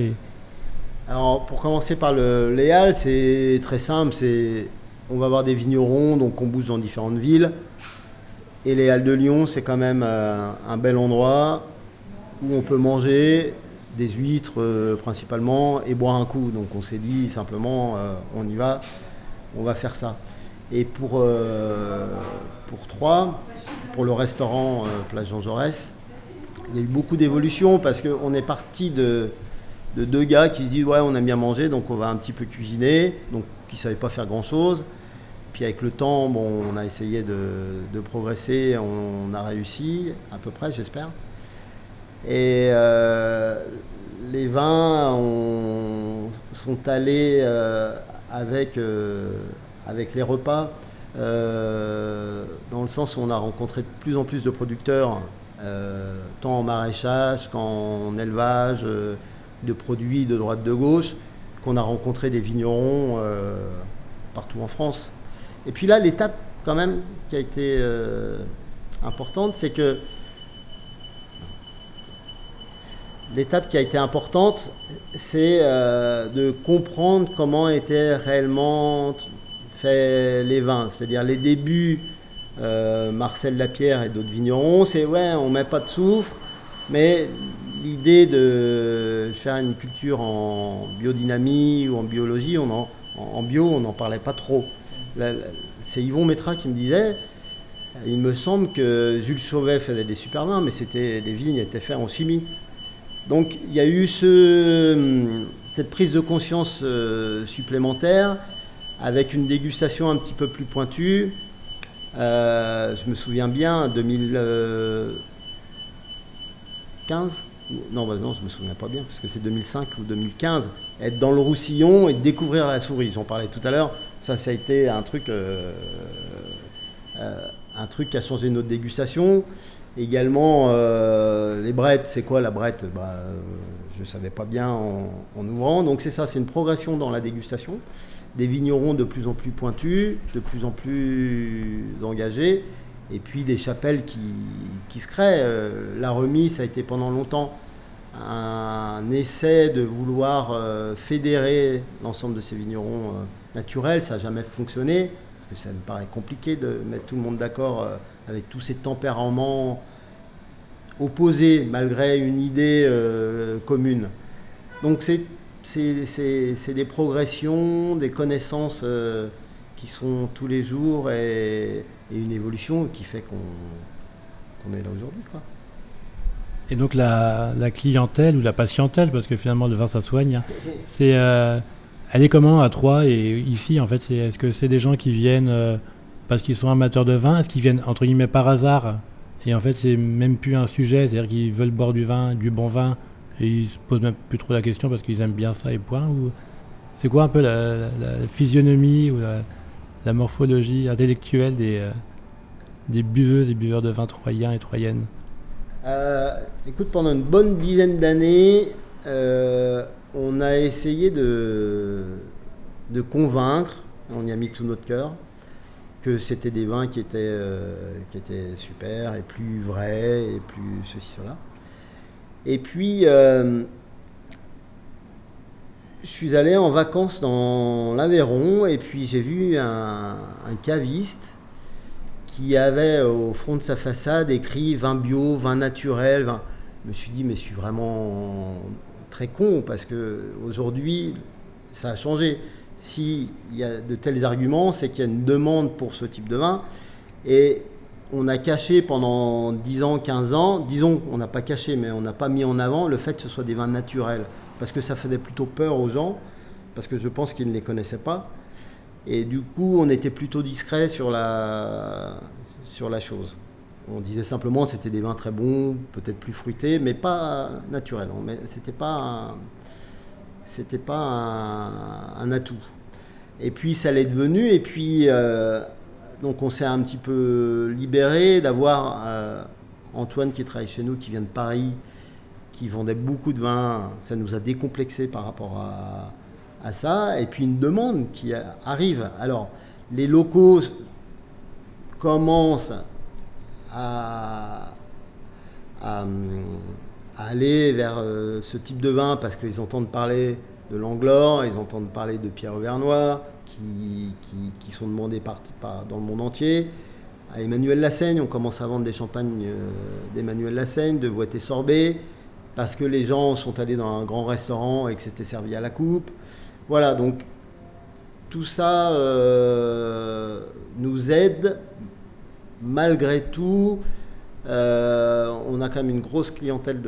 Alors, pour commencer par le Léal, c'est très simple. On va avoir des vignerons, donc on bouge dans différentes villes. Et les Halles de Lyon, c'est quand même euh, un bel endroit où on peut manger des huîtres euh, principalement et boire un coup. Donc on s'est dit simplement, euh, on y va, on va faire ça. Et pour, Troyes, pour le restaurant Place Jean Jaurès, il y a eu beaucoup d'évolutions parce qu'on est parti de, de deux gars qui se disent ouais on aime bien manger donc on va un petit peu cuisiner donc qui savaient pas faire grand chose puis avec le temps bon on a essayé de, progresser on, a réussi à peu près j'espère et euh, les vins sont allés euh, avec euh, avec les repas dans le sens où on a rencontré de plus en plus de producteurs tant en maraîchage qu'en élevage de produits de droite de gauche, qu'on a rencontré des vignerons partout en France. Et puis là, l'étape quand même qui a été importante, c'est que l'étape qui a été importante, c'est euh, de comprendre comment étaient réellement faits les vins, c'est-à-dire les débuts. Marcel Lapierre et d'autres vignerons, c'est ouais, on met pas de soufre, mais l'idée de faire une culture en biodynamie ou en biologie, en, bio, on n'en parlait pas trop. C'est Yvon Métra qui me disait, il me semble que Jules Chauvet faisait des super vins, mais c'était les vignes étaient faites en chimie. Donc il y a eu cette prise de conscience euh, supplémentaire avec une dégustation un petit peu plus pointue. Euh, je me souviens bien, 2015, non, bah non, je me souviens pas bien, parce que c'est 2005 ou 2015. Être dans le Roussillon et découvrir la souris, j'en parlais tout à l'heure, ça, ça a été un truc, euh, un truc qui a changé notre dégustation. Également, euh, les brettes, c'est quoi la brette bah, Je ne savais pas bien en, ouvrant. Donc c'est ça, c'est une progression dans la dégustation. Des vignerons de plus en plus pointus, de plus en plus engagés, et puis des chapelles qui, qui se créent. Euh, la remise a été pendant longtemps un essai de vouloir euh, fédérer l'ensemble de ces vignerons euh, naturels. Ça n'a jamais fonctionné, parce que ça me paraît compliqué de mettre tout le monde d'accord avec tous ces tempéraments opposés malgré une idée commune. Donc c'est des progressions, des connaissances qui sont tous les jours et, une évolution qui fait qu'on est là aujourd'hui. Et donc la, clientèle ou la patientèle, parce que finalement le vin ça soigne, hein, c'est euh, elle est comment à Troyes et ici en fait Est-ce que c'est des gens qui viennent euh, parce qu'ils sont amateurs de vin Est-ce qu'ils viennent entre guillemets par hasard Et en fait c'est même plus un sujet, c'est-à-dire qu'ils veulent boire du vin, du bon vin, et ils se posent même plus trop la question parce qu'ils aiment bien ça et point ou c'est quoi un peu la, physionomie ou la, morphologie intellectuelle des, euh, des et buveurs de vin troyens et troyennes? Euh, Écoute, pendant une bonne dizaine d'années, euh, on a essayé de convaincre, on y a mis tout notre cœur, que c'était des vins qui étaient, euh, qui étaient super et plus vrais et plus ceci, cela. Et puis, je suis allé en vacances dans l'Aveyron et puis j'ai vu un, caviste qui avait au front de sa façade écrit vin bio, vin naturel. Je me suis dit, mais je suis vraiment très con parce que aujourd'hui, ça a changé. S'il y a de tels arguments, c'est qu'il y a une demande pour ce type de vin. Et on a caché pendant 10 ans, 15 ans, disons, on n'a pas caché, mais on n'a pas mis en avant le fait que ce soit des vins naturels. Parce que ça faisait plutôt peur aux gens, parce que je pense qu'ils ne les connaissaient pas. Et du coup, on était plutôt discret sur la, chose. On disait simplement c'était des vins très bons, peut-être plus fruités, mais pas naturels. C'était pas c'était pas un, atout. Et puis ça l'est devenu. Et puis euh, donc on s'est un petit peu libéré d'avoir euh, Antoine qui travaille chez nous, qui vient de Paris, qui vendait beaucoup de vins. Ça nous a décomplexé par rapport à, à ça, et puis une demande qui arrive. Alors, les locaux commencent à, aller vers euh, ce type de vin parce qu'ils entendent parler de l'Anglore, ils entendent parler de Pierre Auvernois, qui, qui, sont demandés par, dans le monde entier. À Emmanuel Lassaigne, on commence à vendre des champagnes euh, d'Emmanuel Lassaigne, de Voité Sorbet, parce que les gens sont allés dans un grand restaurant et que c'était servi à la coupe. Voilà, donc tout ça euh, nous aide malgré tout. Euh, on a quand même une grosse clientèle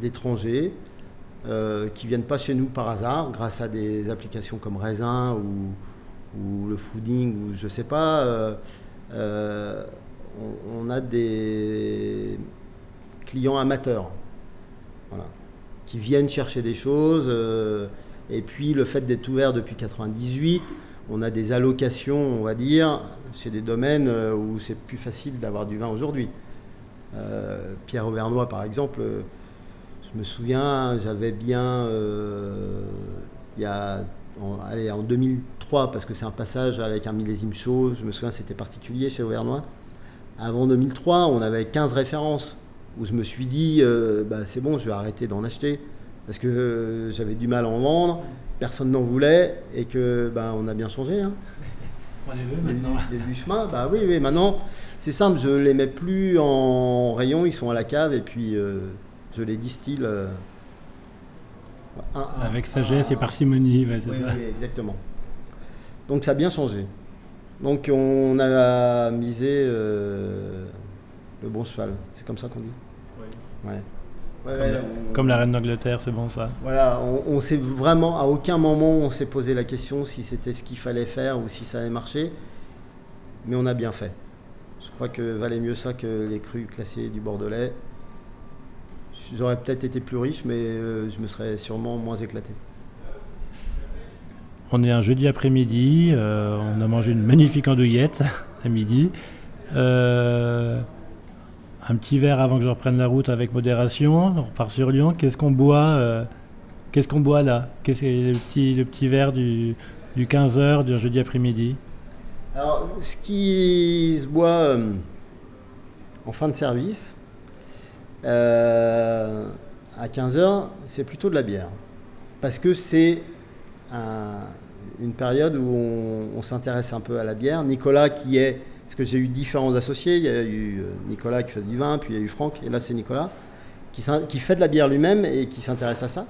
d'étrangers euh, qui viennent pas chez nous par hasard grâce à des applications comme Raisin ou, le Fooding ou je sais pas. on, a des clients amateurs. Qui viennent chercher des choses. Euh, et puis le fait d'être ouvert depuis 98, on a des allocations, on va dire, chez des domaines euh, où c'est plus facile d'avoir du vin aujourd'hui. Euh, Pierre Auvernois, par exemple, je me souviens, j'avais bien, y a, en, allez, en 2003, parce que c'est un passage avec un millésime chaud, je me souviens, c'était particulier chez Auvernois. Avant 2003, on avait 15 références où je me suis dit, euh, bah, c'est bon, je vais arrêter d'en acheter, parce que euh, j'avais du mal à en vendre, personne n'en voulait, et que bah, on a bien changé. Hein. Veut maintenant. Début chemin, bah oui, oui, maintenant, c'est simple, je les mets plus en rayon, ils sont à la cave, et puis euh, je les distille. Avec sagesse et parcimonie, c'est ça. Oui, exactement. Donc ça a bien changé. Donc on a misé le bon cheval, c'est comme ça qu'on dit? Comme, la, reine d'Angleterre, c'est bon ça. Voilà, on, on s'est vraiment, à aucun moment on s'est posé la question si c'était ce qu'il fallait faire ou si ça allait marcher, mais on a bien fait. Je crois que valait mieux ça que les crus classés du Bordelais. J'aurais peut-être été plus riche, mais euh, je me serais sûrement moins éclaté. On est un jeudi après-midi, euh, on a mangé une magnifique andouillette [LAUGHS] à midi. Euh, un petit verre avant que je reprenne la route avec modération. On repart sur Lyon. Qu'est-ce qu'on boit euh, Qu'est-ce qu'on boit là? Qu'est-ce que le petit, le petit verre du, du 15h du jeudi après-midi? Alors, ce qui se boit euh, en fin de service, euh, à 15h, c'est plutôt de la bière. Parce que c'est un- une période où on s'intéresse un peu à la bière. Nicolas qui est... Parce que j'ai eu différents associés. Il y a eu euh, Nicolas qui fait du vin, puis il y a eu Franck, et là c'est Nicolas, qui, fait de la bière lui-même et qui s'intéresse à ça.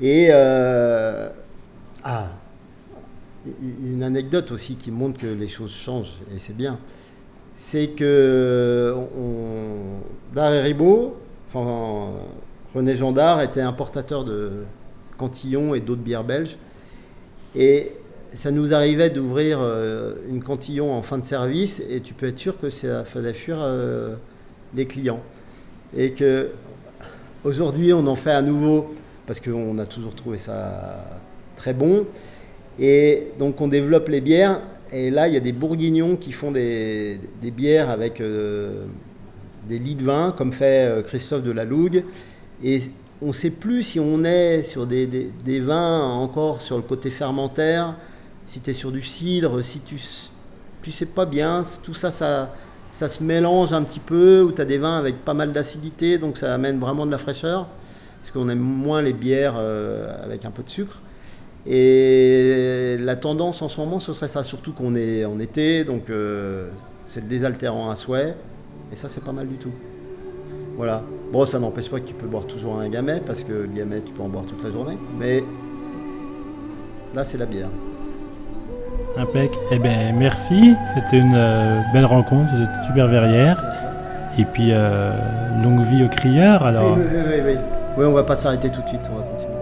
Et... euh, ah, une anecdote aussi qui montre que les choses changent, et c'est bien. C'est que on, Dard et Ribot, enfin, René Gendard était importateur de Cantillon et d'autres bières belges. Et ça nous arrivait d'ouvrir euh, une Cantillon en fin de service, et tu peux être sûr que ça faisait fuir euh, les clients. Et que aujourd'hui, on en fait à nouveau, parce qu'on a toujours trouvé ça très bon. Et donc on développe les bières. Et là, il y a des bourguignons qui font des, bières avec euh, des lits de vin, comme fait euh, Christophe de la Lougue. Et on ne sait plus si on est sur des vins encore sur le côté fermentaire, si tu es sur du cidre, si tu tu sais pas bien. Tout ça, ça, ça se mélange un petit peu, ou tu as des vins avec pas mal d'acidité, donc ça amène vraiment de la fraîcheur. Parce qu'on aime moins les bières euh, avec un peu de sucre. Et la tendance en ce moment, ce serait ça, surtout qu'on est en été, donc euh, c'est le désaltérant à souhait, et ça, c'est pas mal du tout. Voilà. Bon, ça n'empêche pas que tu peux boire toujours un gamay, parce que le gamay, tu peux en boire toute la journée, mais là, c'est la bière. Impec. Eh bien, merci. C'était une euh, belle rencontre. Êtes super verrière. Et puis, euh, longue vie aux crieurs. Alors, Oui, oui, oui, oui. Oui, on va pas s'arrêter tout de suite, on va continuer.